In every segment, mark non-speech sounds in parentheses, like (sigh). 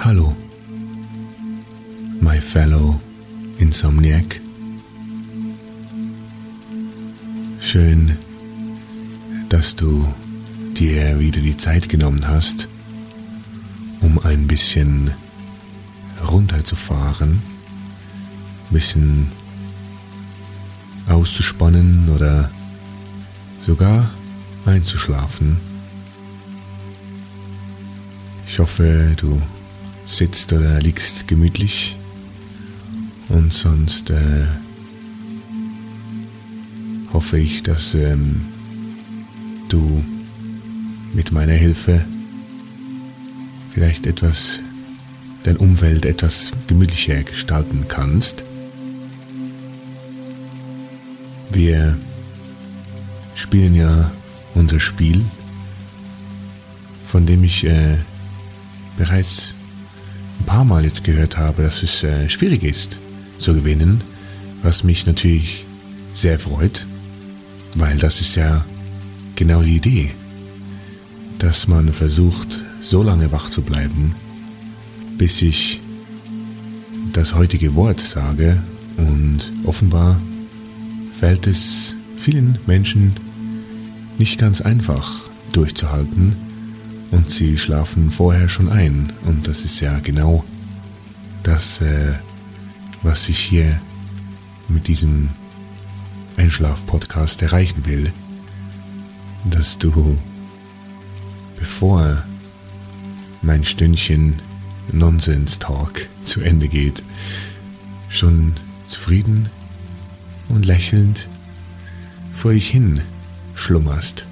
Hallo, my fellow Insomniac. Schön, dass du dir wieder die Zeit genommen hast, um ein bisschen runterzufahren, ein bisschen auszuspannen oder sogar einzuschlafen. Ich hoffe, du sitzt oder liegst gemütlich und sonst äh, hoffe ich, dass ähm, du mit meiner Hilfe vielleicht etwas dein Umfeld etwas gemütlicher gestalten kannst. Wir spielen ja unser Spiel, von dem ich äh, bereits paar Mal jetzt gehört habe, dass es äh, schwierig ist zu gewinnen, was mich natürlich sehr freut, weil das ist ja genau die Idee, dass man versucht, so lange wach zu bleiben, bis ich das heutige Wort sage und offenbar fällt es vielen Menschen nicht ganz einfach durchzuhalten und sie schlafen vorher schon ein. Und das ist ja genau das, äh, was ich hier mit diesem Einschlaf-Podcast erreichen will. Dass du, bevor mein Stündchen Nonsens-Talk zu Ende geht, schon zufrieden und lächelnd vor dich hin schlummerst.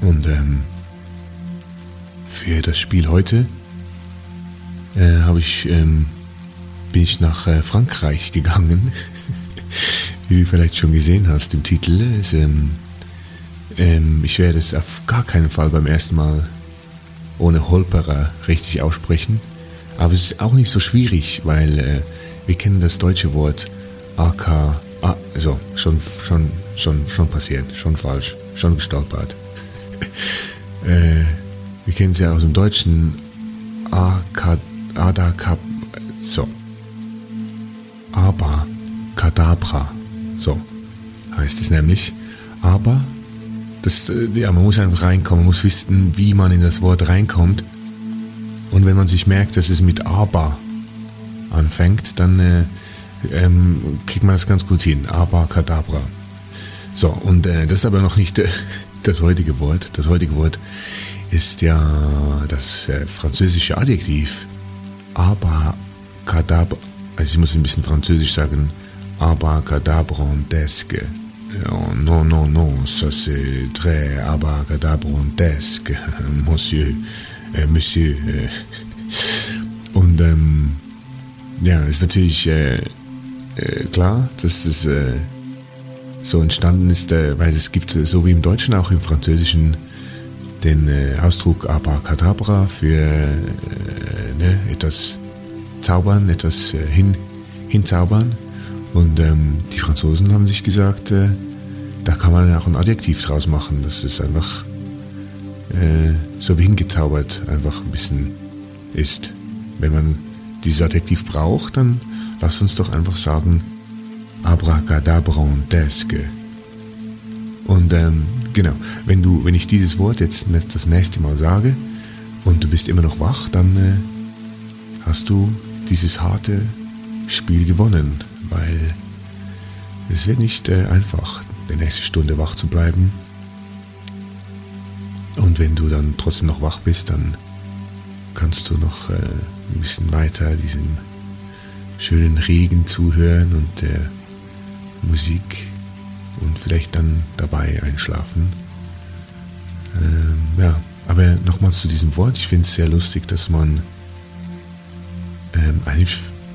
Und ähm, für das Spiel heute äh, habe ich, ähm, bin ich nach äh, Frankreich gegangen. (laughs) Wie du vielleicht schon gesehen hast im Titel. Ist, ähm, ähm, ich werde es auf gar keinen Fall beim ersten Mal ohne Holperer richtig aussprechen. Aber es ist auch nicht so schwierig, weil äh, wir kennen das deutsche Wort AK. Ah, also schon, schon, schon, schon passiert, schon falsch, schon gestolpert. (laughs) äh, wir kennen es ja aus dem Deutschen AK, Adakab, so. Aber Kadabra, so heißt es nämlich. Aber das, äh, ja, man muss einfach reinkommen, man muss wissen, wie man in das Wort reinkommt. Und wenn man sich merkt, dass es mit aber anfängt, dann äh, ähm, kriegt man das ganz gut hin. Aber Kadabra. So, und äh, das ist aber noch nicht äh, (laughs) das heutige Wort. Das heutige Wort ist ja das äh, französische Adjektiv. Aber Kadabra, also ich muss ein bisschen französisch sagen, aber Cadabrantesque. Oh, non, non, non, ça c'est très abracadabrantesque, (laughs) Monsieur, äh, Monsieur. Äh. Und ähm, ja, ist natürlich äh, äh, klar, dass es äh, so entstanden ist, weil es gibt, so wie im Deutschen auch im Französischen, den äh, Ausdruck Abracadabra für äh, ne, etwas zaubern, etwas äh, hin, hinzaubern. Und ähm, die Franzosen haben sich gesagt, äh, da kann man auch ein Adjektiv draus machen. Das ist einfach so wie hingezaubert einfach ein bisschen ist. Wenn man dieses Adjektiv braucht, dann lass uns doch einfach sagen abracadabrantesque. Und ähm, genau, wenn du, wenn ich dieses Wort jetzt das nächste Mal sage und du bist immer noch wach, dann äh, hast du dieses harte Spiel gewonnen, weil es wird nicht äh, einfach, die nächste Stunde wach zu bleiben. Und wenn du dann trotzdem noch wach bist, dann kannst du noch äh, ein bisschen weiter diesem schönen Regen zuhören und der Musik und vielleicht dann dabei einschlafen. Ähm, ja, aber nochmals zu diesem Wort. Ich finde es sehr lustig, dass man ähm,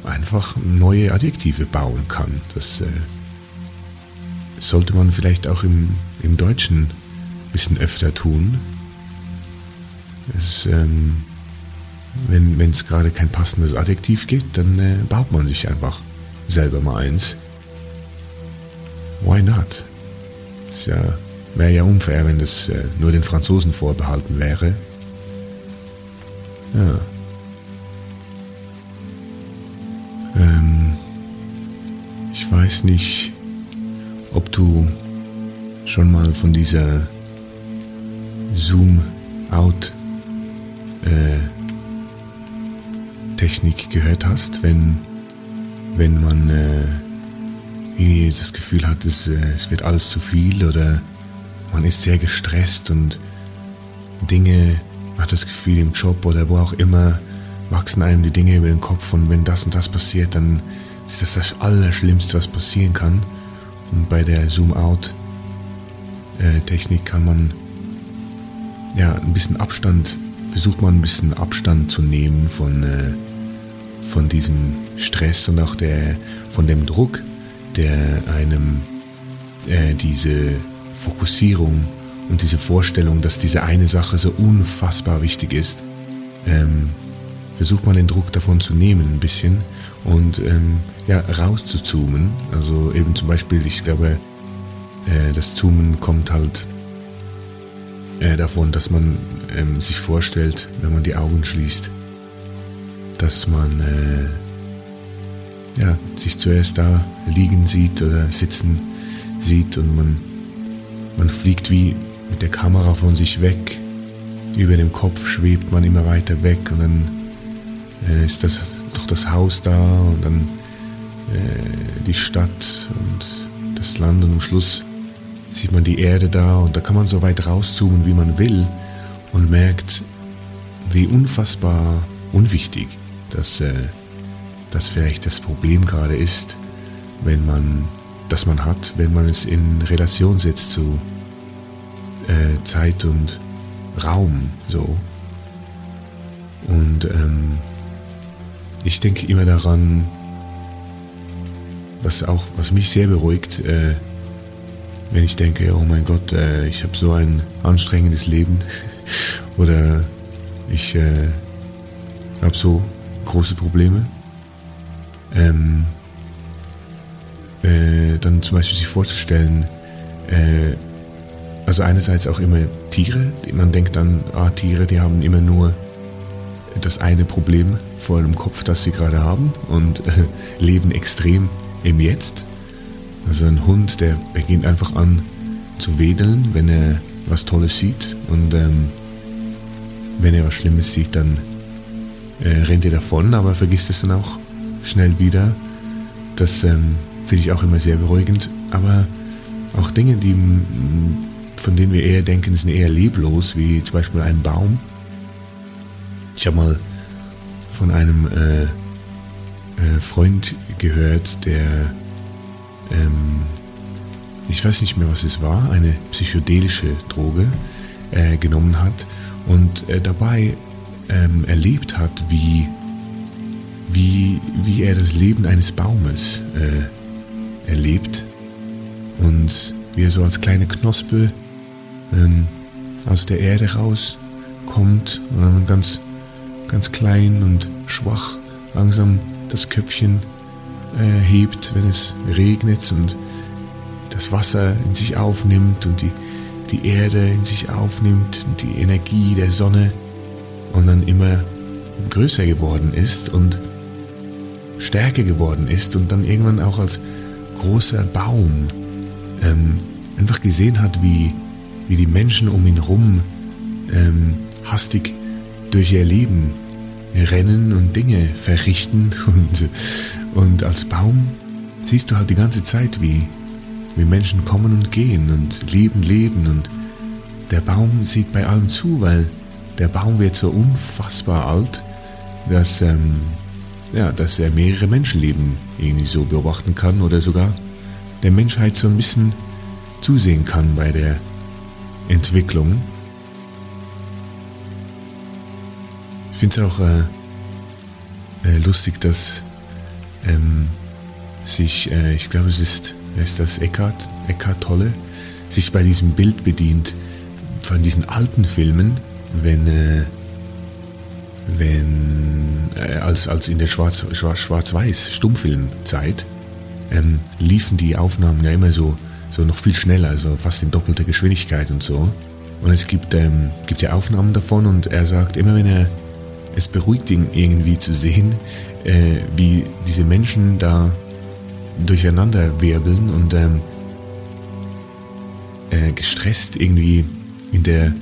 einfach neue Adjektive bauen kann. Das äh, sollte man vielleicht auch im, im Deutschen ein bisschen öfter tun. Es, ähm, wenn es gerade kein passendes Adjektiv gibt, dann äh, baut man sich einfach selber mal eins. Why not? Es ja, wäre ja unfair, wenn das äh, nur den Franzosen vorbehalten wäre. Ja. Ähm, ich weiß nicht, ob du schon mal von dieser Zoom-out äh, gehört hast, wenn, wenn man äh, das Gefühl hat, es, äh, es wird alles zu viel oder man ist sehr gestresst und Dinge, man hat das Gefühl im Job oder wo auch immer, wachsen einem die Dinge über den Kopf und wenn das und das passiert, dann ist das das Allerschlimmste, was passieren kann. Und bei der Zoom-out-Technik kann man ja ein bisschen Abstand, versucht man ein bisschen Abstand zu nehmen von, äh, von diesem Stress und auch der, von dem Druck, der einem äh, diese Fokussierung und diese Vorstellung, dass diese eine Sache so unfassbar wichtig ist, ähm, versucht man den Druck davon zu nehmen ein bisschen und ähm, ja, rauszuzoomen. Also eben zum Beispiel, ich glaube, äh, das Zoomen kommt halt äh, davon, dass man ähm, sich vorstellt, wenn man die Augen schließt, dass man äh, ja, sich zuerst da liegen sieht oder sitzen sieht und man, man fliegt wie mit der Kamera von sich weg. Über dem Kopf schwebt man immer weiter weg und dann äh, ist das doch das Haus da und dann äh, die Stadt und das Land und am Schluss sieht man die Erde da und da kann man so weit rauszoomen, wie man will und merkt, wie unfassbar unwichtig das äh, das vielleicht das Problem gerade ist, wenn man, das man hat, wenn man es in Relation setzt zu äh, Zeit und Raum so. Und ähm, ich denke immer daran, was auch, was mich sehr beruhigt, äh, wenn ich denke, oh mein Gott, äh, ich habe so ein anstrengendes Leben (laughs) oder ich äh, habe so große Probleme ähm, äh, dann zum Beispiel sich vorzustellen, äh, also einerseits auch immer Tiere, man denkt dann, ah, Tiere, die haben immer nur das eine Problem vor dem Kopf, das sie gerade haben und äh, (laughs) leben extrem im Jetzt. Also ein Hund, der beginnt einfach an zu wedeln, wenn er was Tolles sieht und ähm, wenn er was Schlimmes sieht, dann äh, rennt er davon, aber vergisst es dann auch schnell wieder. Das ähm, finde ich auch immer sehr beruhigend. Aber auch Dinge, die, von denen wir eher denken, sind eher leblos, wie zum Beispiel ein Baum. Ich habe mal von einem äh, äh, Freund gehört, der, ähm, ich weiß nicht mehr, was es war, eine psychedelische Droge äh, genommen hat und äh, dabei ähm, erlebt hat, wie wie, wie er das Leben eines Baumes äh, erlebt. Und wie er so als kleine Knospe ähm, aus der Erde rauskommt und dann ganz, ganz klein und schwach langsam das Köpfchen äh, hebt, wenn es regnet und das Wasser in sich aufnimmt und die, die Erde in sich aufnimmt und die Energie der Sonne und dann immer größer geworden ist und stärker geworden ist und dann irgendwann auch als großer Baum ähm, einfach gesehen hat, wie, wie die Menschen um ihn herum ähm, hastig durch ihr Leben rennen und Dinge verrichten. (laughs) Und, und als Baum siehst du halt die ganze Zeit, wie, wie Menschen kommen und gehen und leben, leben. Und der Baum sieht bei allem zu, weil der Baum wird so unfassbar alt, dass, ähm, ja, dass er mehrere Menschenleben irgendwie so beobachten kann oder sogar der Menschheit so ein bisschen zusehen kann bei der Entwicklung. Ich finde es auch äh, äh, lustig, dass ähm, sich, äh, ich glaube es ist, ist das, Eckhart, Eckhart Tolle, sich bei diesem Bild bedient von diesen alten Filmen, wenn, äh, wenn äh, als, als in der Schwarz-Weiß Schwarz, ähm, liefen die Aufnahmen ja immer so, so noch viel schneller, also fast in doppelter Geschwindigkeit und so. Und es gibt, ähm, gibt ja Aufnahmen davon und er sagt, immer wenn er, es beruhigt ihn irgendwie zu sehen, äh, wie diese Menschen da durcheinander wirbeln und ähm, äh, gestresst irgendwie in der,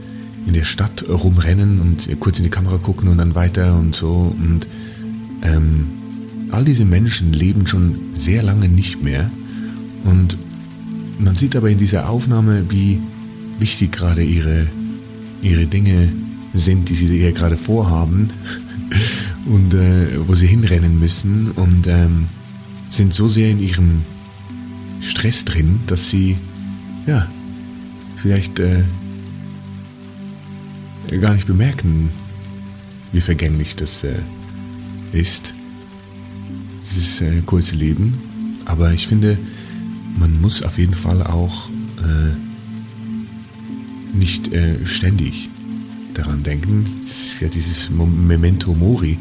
in der Stadt rumrennen und kurz in die Kamera gucken und dann weiter und so. Und ähm, all diese Menschen leben schon sehr lange nicht mehr. Und man sieht aber in dieser Aufnahme, wie wichtig gerade ihre, ihre Dinge sind, die sie hier gerade vorhaben (laughs) und äh, wo sie hinrennen müssen und ähm, sind so sehr in ihrem Stress drin, dass sie ja vielleicht äh, gar nicht bemerken, wie vergänglich das äh, ist, dieses äh, kurze Leben. Aber ich finde, man muss auf jeden Fall auch äh, nicht äh, ständig daran denken. Ja dieses Memento Mori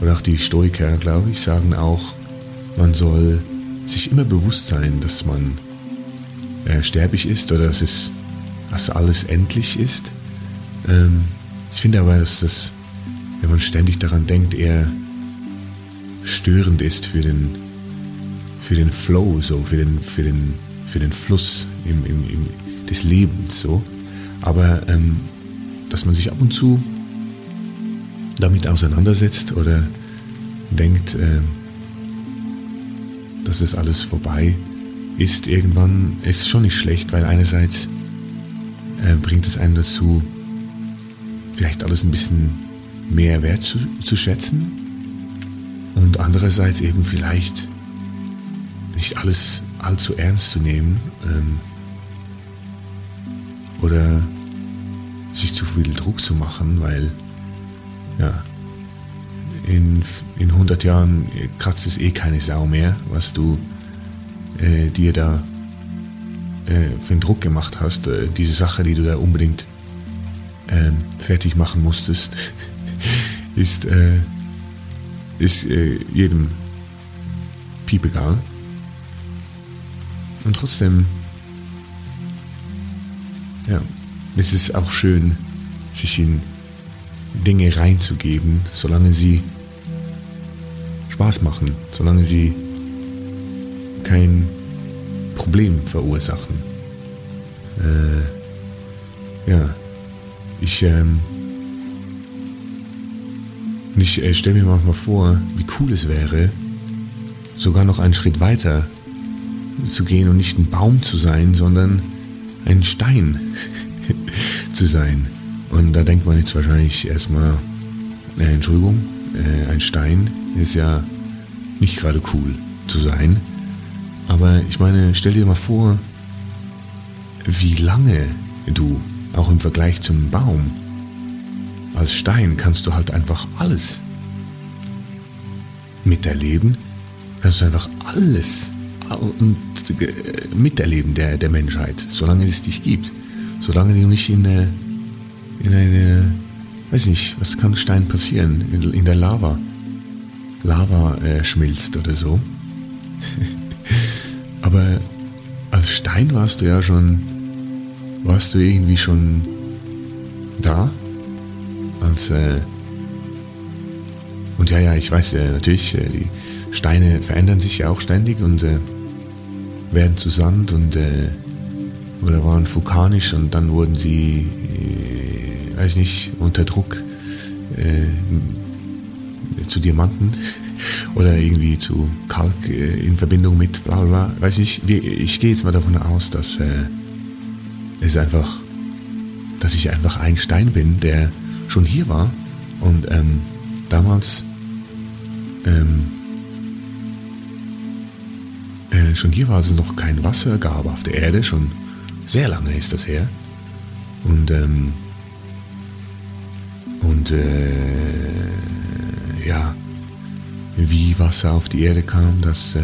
oder auch die Stoiker, glaube ich, sagen auch, man soll sich immer bewusst sein, dass man äh, sterblich ist oder dass es dass alles endlich ist ähm, ich finde aber, dass das, wenn man ständig daran denkt, eher störend ist für den, für den Flow, so, für den, für den, für den Fluss im, im, im, des Lebens. So. Aber ähm, dass man sich ab und zu damit auseinandersetzt oder denkt, äh, dass es alles vorbei ist irgendwann, ist schon nicht schlecht, weil einerseits äh, bringt es einen dazu, vielleicht alles ein bisschen mehr wert zu, zu schätzen? Und andererseits eben vielleicht nicht alles allzu ernst zu nehmen ähm, oder sich zu viel Druck zu machen, weil ja, in, in 100 Jahren kratzt es eh keine Sau mehr, was du äh, dir da äh, für einen Druck gemacht hast, äh, diese Sache, die du da unbedingt ähm, fertig machen musstest, (laughs) ist, äh, ist äh, jedem piepegal. Und trotzdem, ja, ist es auch schön, sich in Dinge reinzugeben, solange sie Spaß machen, solange sie kein Problem verursachen. Äh, ja, ich, ähm, ich äh, stelle mir manchmal vor, wie cool es wäre, sogar noch einen Schritt weiter zu gehen und nicht ein Baum zu sein, sondern ein Stein (laughs) zu sein. Und da denkt man jetzt wahrscheinlich erstmal, äh, Entschuldigung, äh, ein Stein ist ja nicht gerade cool zu sein. Aber ich meine, stell dir mal vor, wie lange du auch im Vergleich zum Baum. Als Stein kannst du halt einfach alles miterleben. Kannst du einfach alles miterleben der, der Menschheit, solange es dich gibt. Solange du nicht in, in eine, weiß nicht, was kann Stein passieren? In, in der Lava. Lava äh, schmilzt oder so. (laughs) Aber als Stein warst du ja schon, warst du irgendwie schon da? Als, äh, und ja, ja, ich weiß, äh, natürlich, äh, die Steine verändern sich ja auch ständig und äh, werden zu Sand und äh, oder waren vulkanisch und dann wurden sie, äh, weiß nicht, unter Druck äh, zu Diamanten (laughs) oder irgendwie zu Kalk in Verbindung mit bla bla, weiß ich, ich gehe jetzt mal davon aus, dass es einfach, dass ich einfach ein Stein bin, der schon hier war und ähm, damals ähm, äh, schon hier war, es noch kein Wasser gab auf der Erde, schon sehr lange ist das her. Und, ähm, und äh, ja, wie Wasser auf die Erde kam, das äh,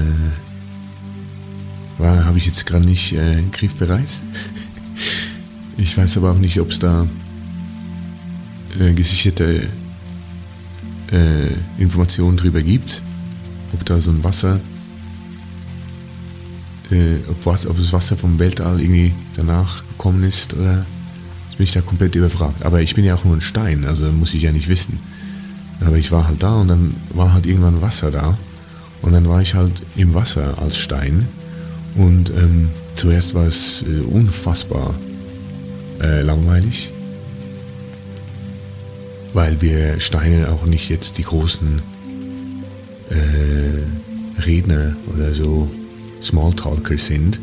habe ich jetzt gerade nicht äh, griffbereit. (laughs) ich weiß aber auch nicht, ob es da äh, gesicherte äh, Informationen drüber gibt, ob da so ein Wasser äh, ob, was, ob das Wasser vom Weltall irgendwie danach gekommen ist oder bin ich da komplett überfragt. Aber ich bin ja auch nur ein Stein, also muss ich ja nicht wissen. Aber ich war halt da und dann war halt irgendwann Wasser da. Und dann war ich halt im Wasser als Stein. Und ähm, zuerst war es äh, unfassbar äh, langweilig, weil wir Steine auch nicht jetzt die großen äh, Redner oder so Smalltalker sind.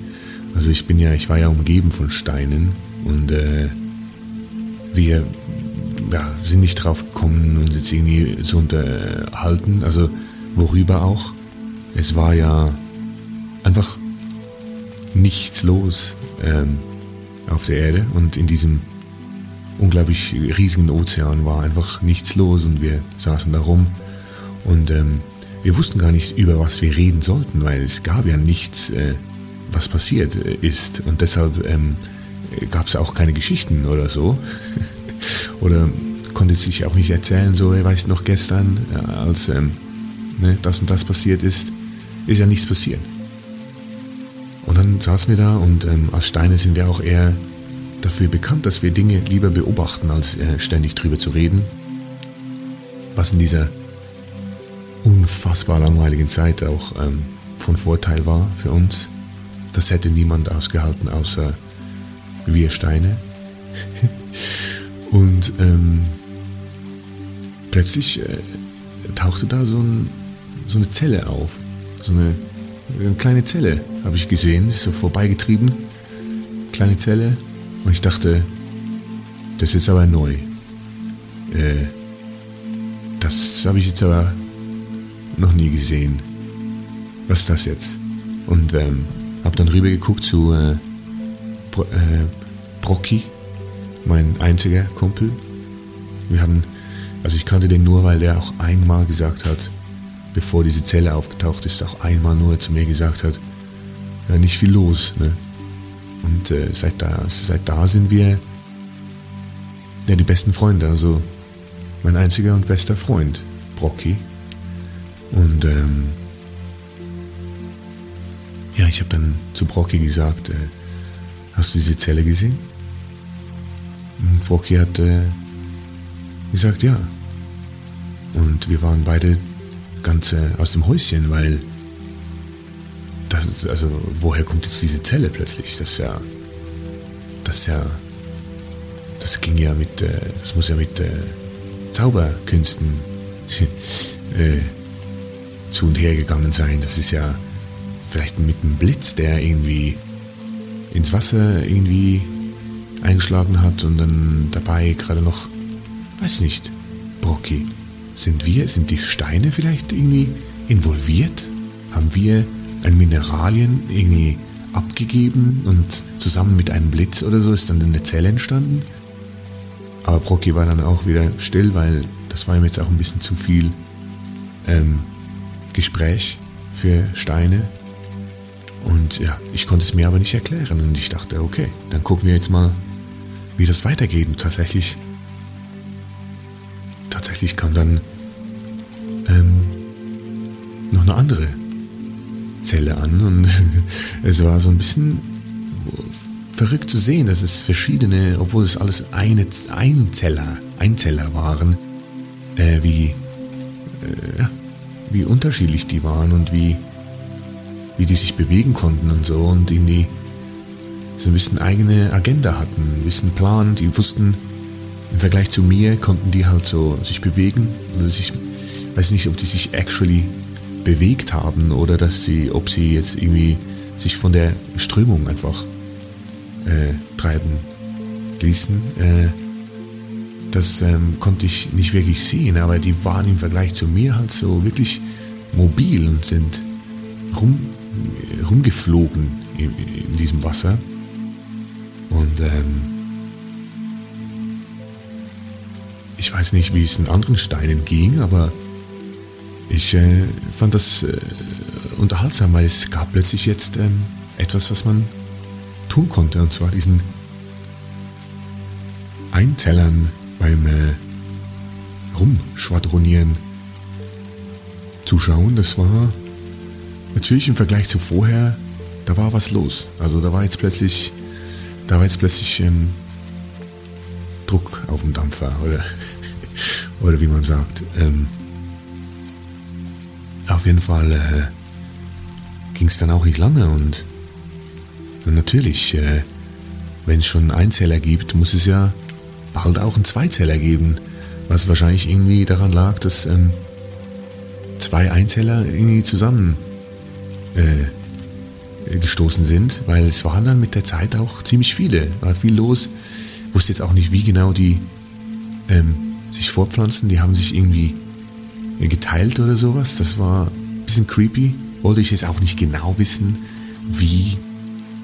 Also ich bin ja, ich war ja umgeben von Steinen und äh, wir ja, sind nicht drauf gekommen, uns jetzt irgendwie zu unterhalten. Also worüber auch. Es war ja einfach nichts los ähm, auf der Erde und in diesem unglaublich riesigen Ozean war einfach nichts los und wir saßen da rum und ähm, wir wussten gar nicht, über was wir reden sollten, weil es gab ja nichts, äh, was passiert äh, ist. Und deshalb ähm, gab es auch keine Geschichten oder so. (laughs) oder konnte sich auch nicht erzählen, so, er weiß noch gestern, äh, als ähm, ne, das und das passiert ist, ist ja nichts passiert. Und dann saßen wir da und ähm, als Steine sind wir auch eher dafür bekannt, dass wir Dinge lieber beobachten, als äh, ständig drüber zu reden. Was in dieser unfassbar langweiligen Zeit auch ähm, von Vorteil war für uns. Das hätte niemand ausgehalten, außer wir Steine. (laughs) Und ähm, plötzlich äh, tauchte da so, ein, so, eine Zelle auf. So eine, eine kleine Zelle habe ich gesehen, ist so vorbeigetrieben. Kleine Zelle. Und ich dachte, das ist aber neu. Äh, das habe ich jetzt aber noch nie gesehen. Was ist das jetzt? Und ähm, hab dann rüber geguckt zu äh, Bro äh, Brocky, mein einziger Kumpel. Wir haben, also ich kannte den nur, weil der auch einmal gesagt hat, bevor diese Zelle aufgetaucht ist, auch einmal nur zu mir gesagt hat, ja, nicht viel los. Ne? Und äh, seit, da, seit da sind wir ja, die besten Freunde. Also mein einziger und bester Freund, Brocky. Und ähm, ja, ich habe dann zu Brocky gesagt, äh, hast du diese Zelle gesehen? Und Brocky hat äh, gesagt, ja. Und wir waren beide ganz aus dem Häuschen, weil das ist, also woher kommt jetzt diese Zelle plötzlich? Das ist ja, das ist ja, das ging ja mit, äh, das muss ja mit äh, Zauberkünsten (laughs) äh, zu und her gegangen sein. Das ist ja vielleicht mit einem Blitz, der irgendwie ins Wasser irgendwie eingeschlagen hat und dann dabei gerade noch, weiß nicht, Brocky, sind wir, sind die Steine vielleicht irgendwie involviert? Haben wir ein Mineralien irgendwie abgegeben und zusammen mit einem Blitz oder so ist dann eine Zelle entstanden? Aber Brocky war dann auch wieder still, weil das war ihm jetzt auch ein bisschen zu viel ähm, Gespräch für Steine. Und ja, ich konnte es mir aber nicht erklären. Und ich dachte, okay, dann gucken wir jetzt mal, wie das weitergeht. Und tatsächlich tatsächlich kam dann ähm, noch eine andere Zelle an und (laughs) es war so ein bisschen verrückt zu sehen, dass es verschiedene, obwohl es alles eine Einzeller, Einzeller waren, äh, wie, äh, wie unterschiedlich die waren und wie, wie die sich bewegen konnten und so und irgendwie so ein bisschen eigene Agenda hatten, ein bisschen Plan, die wussten, im Vergleich zu mir konnten die halt so sich bewegen oder sich, weiß nicht, ob die sich actually bewegt haben oder dass sie, ob sie jetzt irgendwie sich von der Strömung einfach äh, treiben ließen. Äh, das ähm, konnte ich nicht wirklich sehen, aber die waren im Vergleich zu mir halt so wirklich mobil und sind rum, rumgeflogen in, in diesem Wasser. Und ähm, ich weiß nicht, wie es in anderen Steinen ging, aber ich äh, fand das äh, unterhaltsam, weil es gab plötzlich jetzt ähm, etwas, was man tun konnte, und zwar diesen Einzellern beim äh, Rumschwadronieren zuschauen. Das war natürlich im Vergleich zu vorher, da war was los. Also da war jetzt plötzlich, da war jetzt plötzlich ähm, Druck auf dem Dampfer oder, oder wie man sagt. Ähm, auf jeden Fall äh, ging es dann auch nicht lange und und natürlich, äh, wenn es schon einen Einzeller gibt, muss es ja bald auch einen Zweizeller geben. Was wahrscheinlich irgendwie daran lag, dass ähm, zwei Einzeller irgendwie zusammen äh, gestoßen sind, weil es waren dann mit der Zeit auch ziemlich viele. War viel los. Wusste jetzt auch nicht, wie genau die ähm, sich fortpflanzen. Die haben sich irgendwie geteilt oder sowas. Das war ein bisschen creepy. Wollte ich jetzt auch nicht genau wissen, wie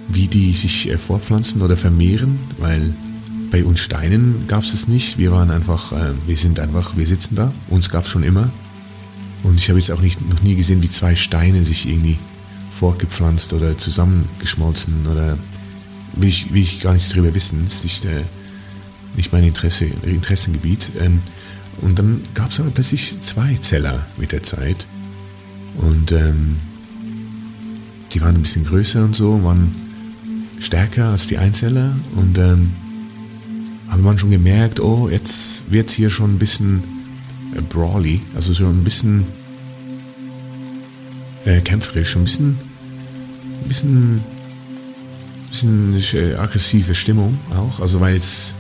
wie die sich äh, fortpflanzen oder vermehren, weil bei uns Steinen gab es es nicht. Wir waren einfach, äh, wir sind einfach, wir sitzen da. Uns gab es schon immer. Und ich habe jetzt auch nicht, noch nie gesehen, wie zwei Steine sich irgendwie fortgepflanzt oder zusammengeschmolzen oder will ich, will ich gar nichts darüber wissen. Das ist nicht, äh, nicht mein Interesse, Interessengebiet. Ähm, und dann gab es aber plötzlich zwei Zeller mit der Zeit. Und ähm, die waren ein bisschen größer und so, waren stärker als die Einzeller und ähm, hat man schon gemerkt, oh, jetzt wird es hier schon ein bisschen äh, brawly, also schon ein bisschen äh, kämpferisch, ein bisschen, ein bisschen, bisschen äh, aggressive Stimmung auch, also weil es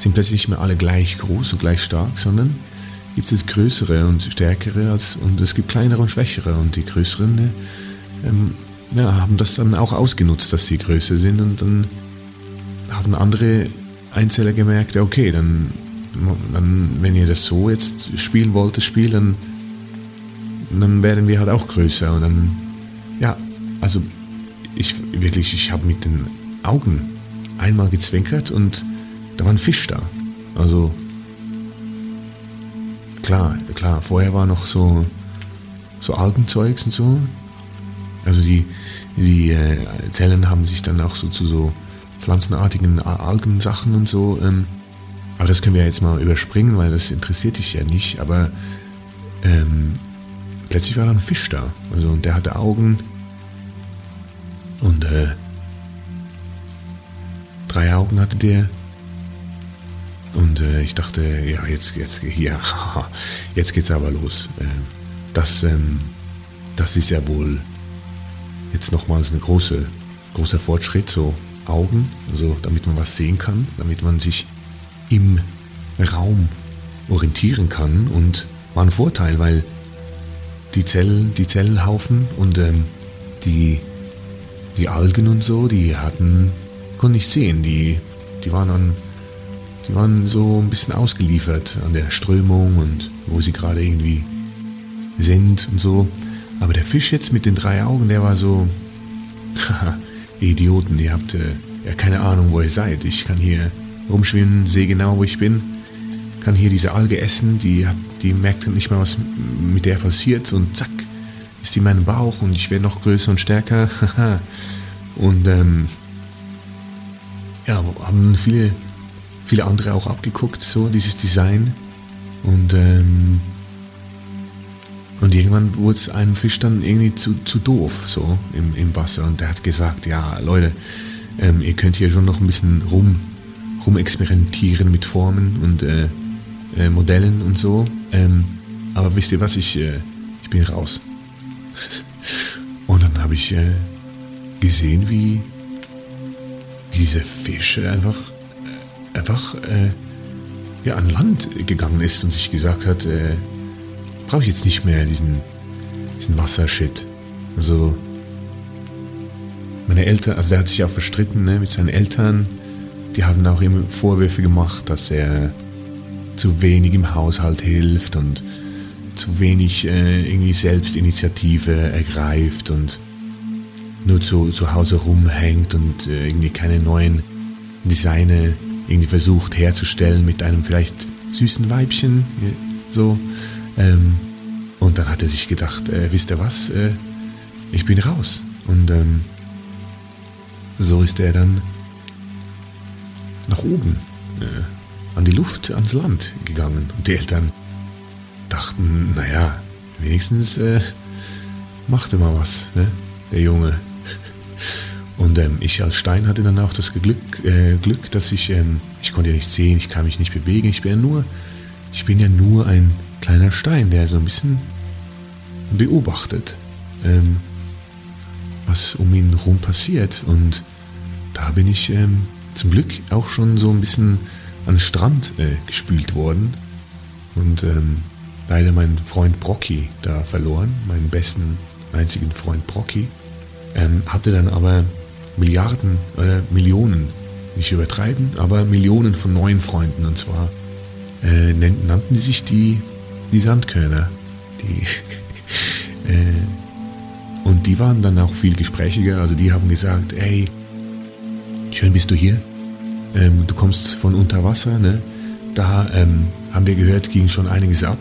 sind plötzlich nicht mehr alle gleich groß und gleich stark, sondern gibt es größere und stärkere als, und es gibt kleinere und schwächere. Und die größeren äh, ähm, ja, haben das dann auch ausgenutzt, dass sie größer sind. Und dann haben andere Einzeller gemerkt, okay, dann, dann wenn ihr das so jetzt spielen wollt, das Spiel, dann, dann werden wir halt auch größer. Und dann, ja, also ich wirklich, ich habe mit den Augen einmal gezwinkert und da war ein Fisch da. Also klar, klar, vorher war noch so, so Algenzeugs und so, also die, die äh, Zellen haben sich dann auch so zu so pflanzenartigen Algensachen und so. Ähm, aber das können wir jetzt mal überspringen, weil das interessiert dich ja nicht. Aber ähm, plötzlich war da ein Fisch da. Also und der hatte Augen und äh, drei Augen hatte der. Und äh, ich dachte, ja, jetzt, jetzt, hier, jetzt geht's aber los. Äh, das, ähm, das ist ja wohl jetzt nochmals eine große, großer Fortschritt, so Augen, also damit man was sehen kann, damit man sich im Raum orientieren kann und war ein Vorteil, weil die Zellen, die Zellenhaufen und ähm, die, die Algen und so, die hatten, konnte ich sehen, die, die waren dann, die waren so ein bisschen ausgeliefert an der Strömung und wo sie gerade irgendwie sind und so. Aber der Fisch jetzt mit den drei Augen, der war so, (laughs) haha, Idioten, ihr habt äh, ja keine Ahnung, wo ihr seid. Ich kann hier rumschwimmen, sehe genau, wo ich bin, kann hier diese Alge essen, die, die merkt nicht mal, was mit der passiert und zack, ist die in meinem Bauch und ich werde noch größer und stärker. (laughs) und ähm, ja, haben viele, viele andere auch abgeguckt, so dieses Design. Und, ähm, und irgendwann wurde es einem Fisch dann irgendwie zu, zu doof, so im, im Wasser. Und der hat gesagt, ja, Leute, ähm, ihr könnt hier schon noch ein bisschen rum, rumexperimentieren mit Formen und äh, äh, Modellen und so. Ähm, aber wisst ihr was, ich, äh, ich bin raus. (laughs) Und dann habe ich äh, gesehen, wie, wie diese Fische einfach, einfach äh, ja, an Land gegangen ist und sich gesagt hat, äh, brauche ich jetzt nicht mehr diesen, diesen Wassershit. Also meine Eltern, also der hat sich auch verstritten ne, mit seinen Eltern. Die haben auch immer Vorwürfe gemacht, dass er zu wenig im Haushalt hilft und zu wenig äh, irgendwie Selbstinitiative ergreift und nur zu, zu Hause rumhängt und äh, irgendwie keine neuen Designer irgendwie versucht herzustellen mit einem vielleicht süßen Weibchen. So. Ähm, und dann hat er sich gedacht, äh, wisst ihr was, äh, ich bin raus. Und ähm, so ist er dann nach oben, äh, an die Luft, ans Land gegangen. Und die Eltern dachten, naja, wenigstens äh, macht er mal was, ne? der Junge. Und ähm, ich als Stein hatte dann auch das Glück, äh, Glück dass ich, ähm, ich konnte ja nicht sehen, ich kann mich nicht bewegen, ich bin ja nur, ich bin ja nur ein kleiner Stein, der so ein bisschen beobachtet, ähm, was um ihn herum passiert. Und da bin ich ähm, zum Glück auch schon so ein bisschen an den Strand äh, gespült worden. Und ähm, leider meinen Freund Brocky da verloren, meinen besten, einzigen Freund Brocky. Ähm, hatte dann aber Milliarden oder Millionen, nicht übertreiben, aber Millionen von neuen Freunden. Und zwar äh, nannten die sich die, die Sandkörner. Die, (laughs) äh, und die waren dann auch viel gesprächiger. Also die haben gesagt, hey, schön bist du hier. Ähm, du kommst von unter Wasser. Ne? Da ähm, haben wir gehört, ging schon einiges ab.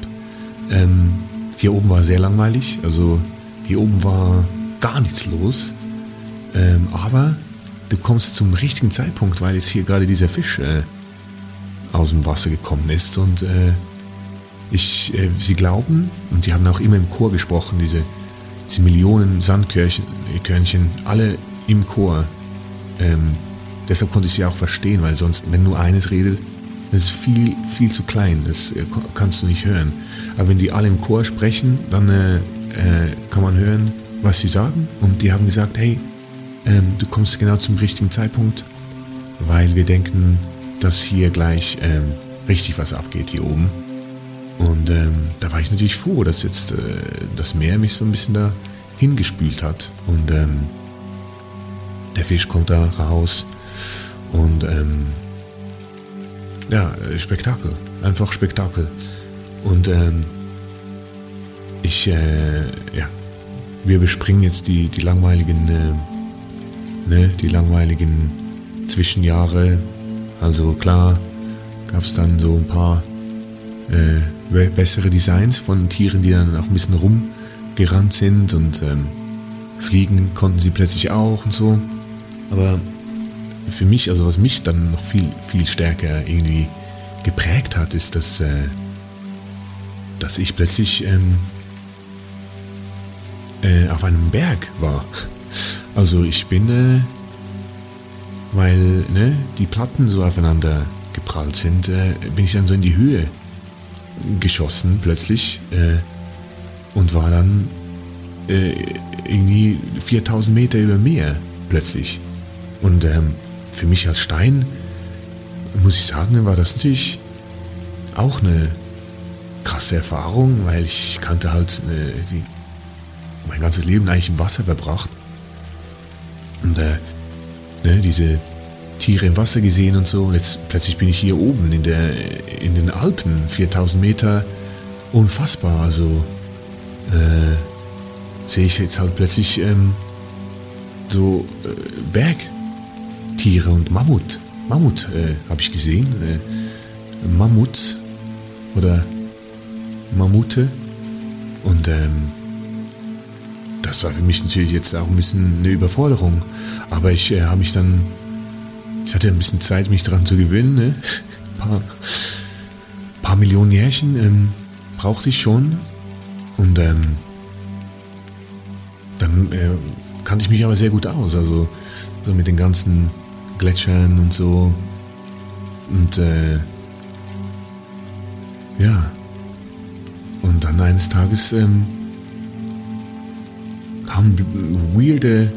Ähm, hier oben war sehr langweilig, also hier oben war gar nichts los. Ähm, aber du kommst zum richtigen Zeitpunkt, weil jetzt hier gerade dieser Fisch äh, aus dem Wasser gekommen ist. Und äh, ich, äh, sie glauben, und die haben auch immer im Chor gesprochen, diese, diese Millionen Sandkörnchen, alle im Chor. Ähm, deshalb konnte ich sie auch verstehen, weil sonst, wenn nur eines redet, das ist viel, viel zu klein, das äh, kannst du nicht hören. Aber wenn die alle im Chor sprechen, dann äh, äh, kann man hören, was sie sagen. Und die haben gesagt, hey, ähm, du kommst genau zum richtigen Zeitpunkt, weil wir denken, dass hier gleich ähm, richtig was abgeht hier oben. Und ähm, da war ich natürlich froh, dass jetzt äh, das Meer mich so ein bisschen da hingespült hat. Und ähm, der Fisch kommt da raus und ähm, ja, äh, Spektakel. Einfach Spektakel. Und ähm, ich, äh, ja, wir bespringen jetzt die, die langweiligen, äh, ne, die langweiligen Zwischenjahre. Also klar gab es dann so ein paar äh, bessere Designs von Tieren, die dann auch ein bisschen rumgerannt sind und ähm, fliegen konnten sie plötzlich auch und so. Aber für mich, also was mich dann noch viel, viel stärker irgendwie geprägt hat, ist, dass, äh, dass ich plötzlich ähm, äh, auf einem Berg war. Also ich bin, äh, weil ne, die Platten so aufeinander geprallt sind, äh, bin ich dann so in die Höhe geschossen plötzlich äh, und war dann äh, irgendwie 4000 Meter über Meer plötzlich. Und ähm, für mich als Stein, muss ich sagen, war das natürlich auch eine krasse Erfahrung, weil ich kannte halt äh, die, mein ganzes Leben eigentlich im Wasser verbracht. Und äh, ne, diese Tiere im Wasser gesehen und so. Und jetzt plötzlich bin ich hier oben in, der, in den Alpen, 4000 Meter. Unfassbar. Also äh, sehe ich jetzt halt plötzlich ähm, so äh, Berg, Tiere und Mammut. Mammut äh, habe ich gesehen. Äh, Mammut oder Mammute. Und ähm, das war für mich natürlich jetzt auch ein bisschen eine Überforderung. Aber ich äh, habe mich dann, ich hatte ein bisschen Zeit, mich daran zu gewöhnen. Ne? Ein paar, paar Millionen Jährchen ähm, brauchte ich schon. Und ähm, dann äh, kannte ich mich aber sehr gut aus. Also so mit den ganzen Gletschern und so. Und äh, ja. Und dann eines Tages ähm, kamen weirde,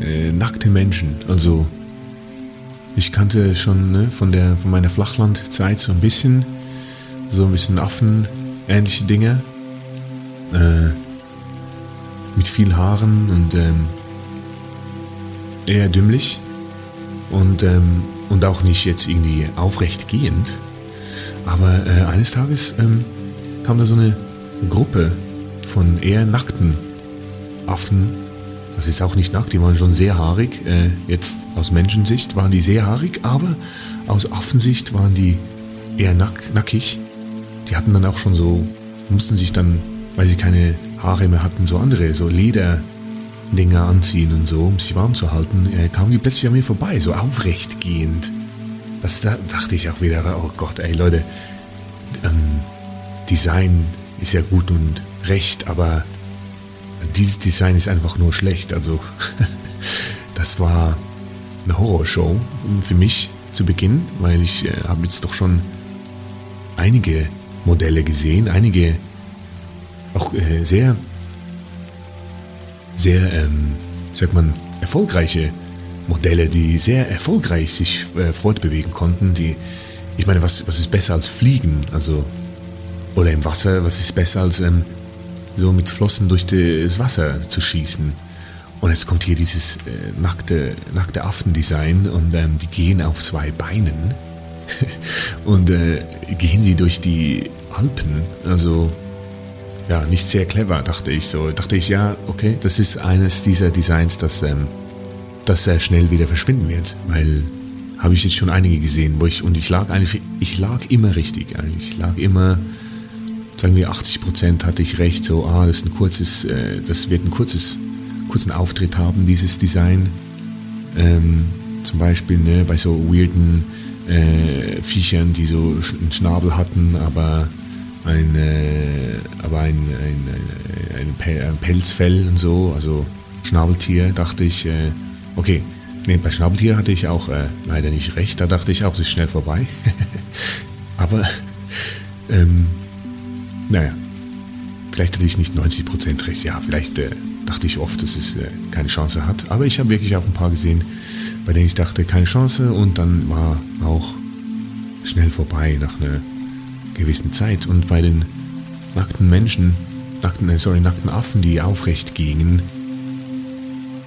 äh, nackte Menschen. Also ich kannte schon ne, von, der, von meiner Flachlandzeit so ein bisschen, so ein bisschen Affen-ähnliche Dinge. Äh, mit viel Haaren und ähm, eher dümmlich und, ähm, und auch nicht jetzt irgendwie aufrecht gehend. Aber äh, eines Tages ähm, kam da so eine Gruppe von eher nackten Affen. Das ist auch nicht nackt, die waren schon sehr haarig. Äh, jetzt aus Menschensicht waren die sehr haarig, aber aus Affensicht waren die eher nack nackig. Die hatten dann auch schon so, mussten sich dann, weil sie keine Haare mehr hatten, so andere, so Lederdinger anziehen und so, um sich warm zu halten, äh, kamen die plötzlich an mir vorbei, so aufrecht gehend. Das da dachte ich auch wieder, oh Gott, ey Leute, ähm, Design ist ja gut und recht, aber dieses Design ist einfach nur schlecht. Also (laughs) das war eine Horrorshow für mich zu Beginn, weil ich äh, habe jetzt doch schon einige Modelle gesehen, einige auch äh, sehr, sehr, ähm, sagt man, erfolgreiche Modelle, die sehr erfolgreich sich äh, fortbewegen konnten. Die, ich meine, was, was ist besser als Fliegen? Also, oder im Wasser, was ist besser als ähm, so mit Flossen durch das Wasser zu schießen? Und jetzt kommt hier dieses äh, nackte, nackte Affendesign und ähm, die gehen auf zwei Beinen (laughs) und äh, gehen sie durch die Alpen. Also ja, nicht sehr clever, dachte ich so. Dachte ich, ja, okay, das ist eines dieser Designs, das, ähm, das sehr schnell wieder verschwinden wird, weil habe ich jetzt schon einige gesehen, wo ich, und ich lag eigentlich, ich lag immer richtig eigentlich. Ich lag immer, sagen wir 80 Prozent hatte ich recht, so, ah, das ist ein kurzes, äh, das wird ein kurzes, kurzen Auftritt haben, dieses Design. Ähm, zum Beispiel ne, bei so weirden äh, Viechern, die so einen Schnabel hatten, aber ein, äh, aber ein, ein, ein, ein, Pelzfell und so, also Schnabeltier, dachte ich, äh, okay, nee, bei Schnabeltier hatte ich auch äh, leider nicht recht, da dachte ich auch, es ist schnell vorbei. (laughs) aber, ähm, naja, vielleicht hatte ich nicht 90% recht, ja, vielleicht äh, dachte ich oft, dass es äh, keine Chance hat, aber ich habe wirklich auch ein paar gesehen, bei denen ich dachte, keine Chance und dann war auch schnell vorbei nach einer gewissen Zeit. Und bei den nackten Menschen, nackten, äh, sorry, nackten Affen, die aufrecht gingen,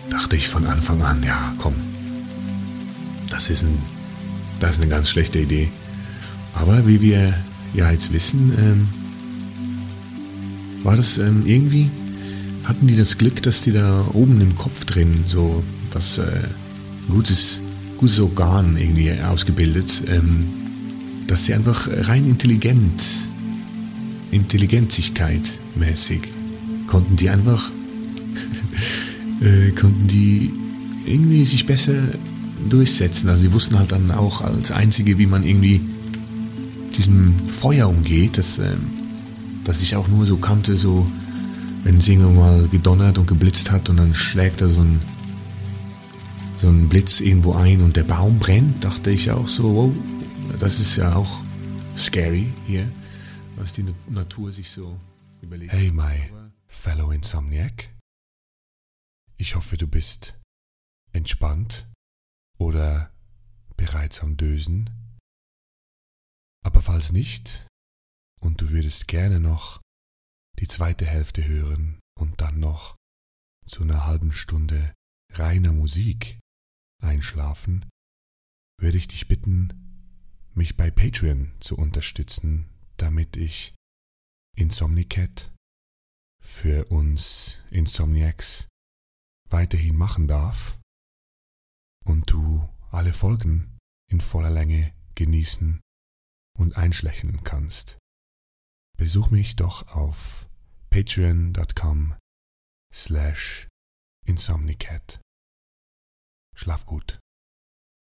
dachte ich von Anfang an, ja, komm, das ist, ein, das ist eine ganz schlechte Idee. Aber wie wir ja jetzt wissen, ähm, war das ähm, irgendwie, hatten die das Glück, dass die da oben im Kopf drin so was äh, gutes, gutes Organ irgendwie ausgebildet, ähm, dass sie einfach rein intelligent, Intelligenzigkeit mäßig, konnten die einfach, (laughs) äh, konnten die irgendwie sich besser durchsetzen. Also sie wussten halt dann auch als Einzige, wie man irgendwie diesem Feuer umgeht, das, äh, das ich auch nur so kannte, so wenn es irgendwann mal gedonnert und geblitzt hat und dann schlägt da so ein, so ein Blitz irgendwo ein und der Baum brennt, dachte ich auch so, wow, das ist ja auch scary hier, was die Natur sich so überlegt. Hey, my fellow Insomniac. Ich hoffe, du bist entspannt oder bereits am Dösen. Aber falls nicht und du würdest gerne noch die zweite Hälfte hören und dann noch zu einer halben Stunde reiner Musik einschlafen, würde ich dich bitten, mich bei Patreon zu unterstützen, damit ich Insomnicat für uns Insomniacs weiterhin machen darf und du alle Folgen in voller Länge genießen und einschlächern kannst. Besuch mich doch auf patreon.com slash insomnicat. Schlaf gut.